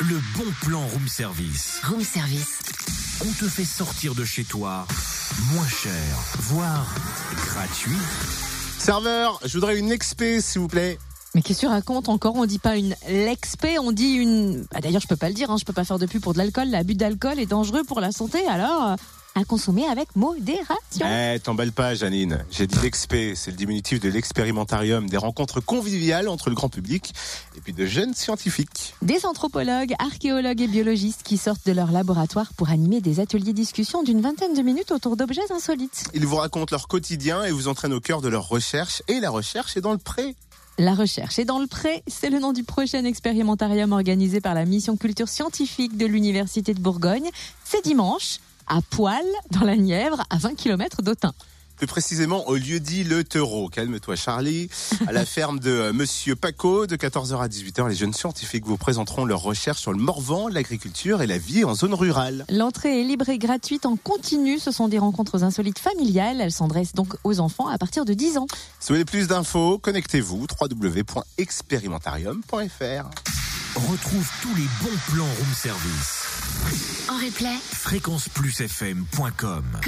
le bon plan room service. Room service. On te fait sortir de chez toi moins cher, voire gratuit. Serveur, je voudrais une expé, s'il vous plaît. Mais qu'est-ce que tu racontes encore? On dit pas une l'expé, on dit une. Bah, D'ailleurs, je peux pas le dire, hein, je peux pas faire de pub pour de l'alcool. L'abus d'alcool est dangereux pour la santé, alors euh, à consommer avec modération. Eh, t'emballes pas, Janine. J'ai dit l'expé, c'est le diminutif de l'expérimentarium, des rencontres conviviales entre le grand public et puis de jeunes scientifiques. Des anthropologues, archéologues et biologistes qui sortent de leur laboratoire pour animer des ateliers discussion d'une vingtaine de minutes autour d'objets insolites. Ils vous racontent leur quotidien et vous entraînent au cœur de leur recherche. Et la recherche est dans le pré. La recherche est dans le pré, c'est le nom du prochain expérimentarium organisé par la mission culture scientifique de l'Université de Bourgogne. C'est dimanche, à Poil, dans la Nièvre, à 20 km d'Autun. Plus précisément au lieu dit Le Taureau. Calme-toi Charlie. À la ferme de euh, Monsieur Paco, de 14h à 18h, les jeunes scientifiques vous présenteront leurs recherches sur le Morvan, l'agriculture et la vie en zone rurale. L'entrée est libre et gratuite en continu. Ce sont des rencontres insolites familiales. Elles s'adressent donc aux enfants à partir de 10 ans. Si vous voulez plus d'infos, connectez-vous www.expérimentarium.fr. Retrouve tous les bons plans room service. En replay, fréquenceplusfm.com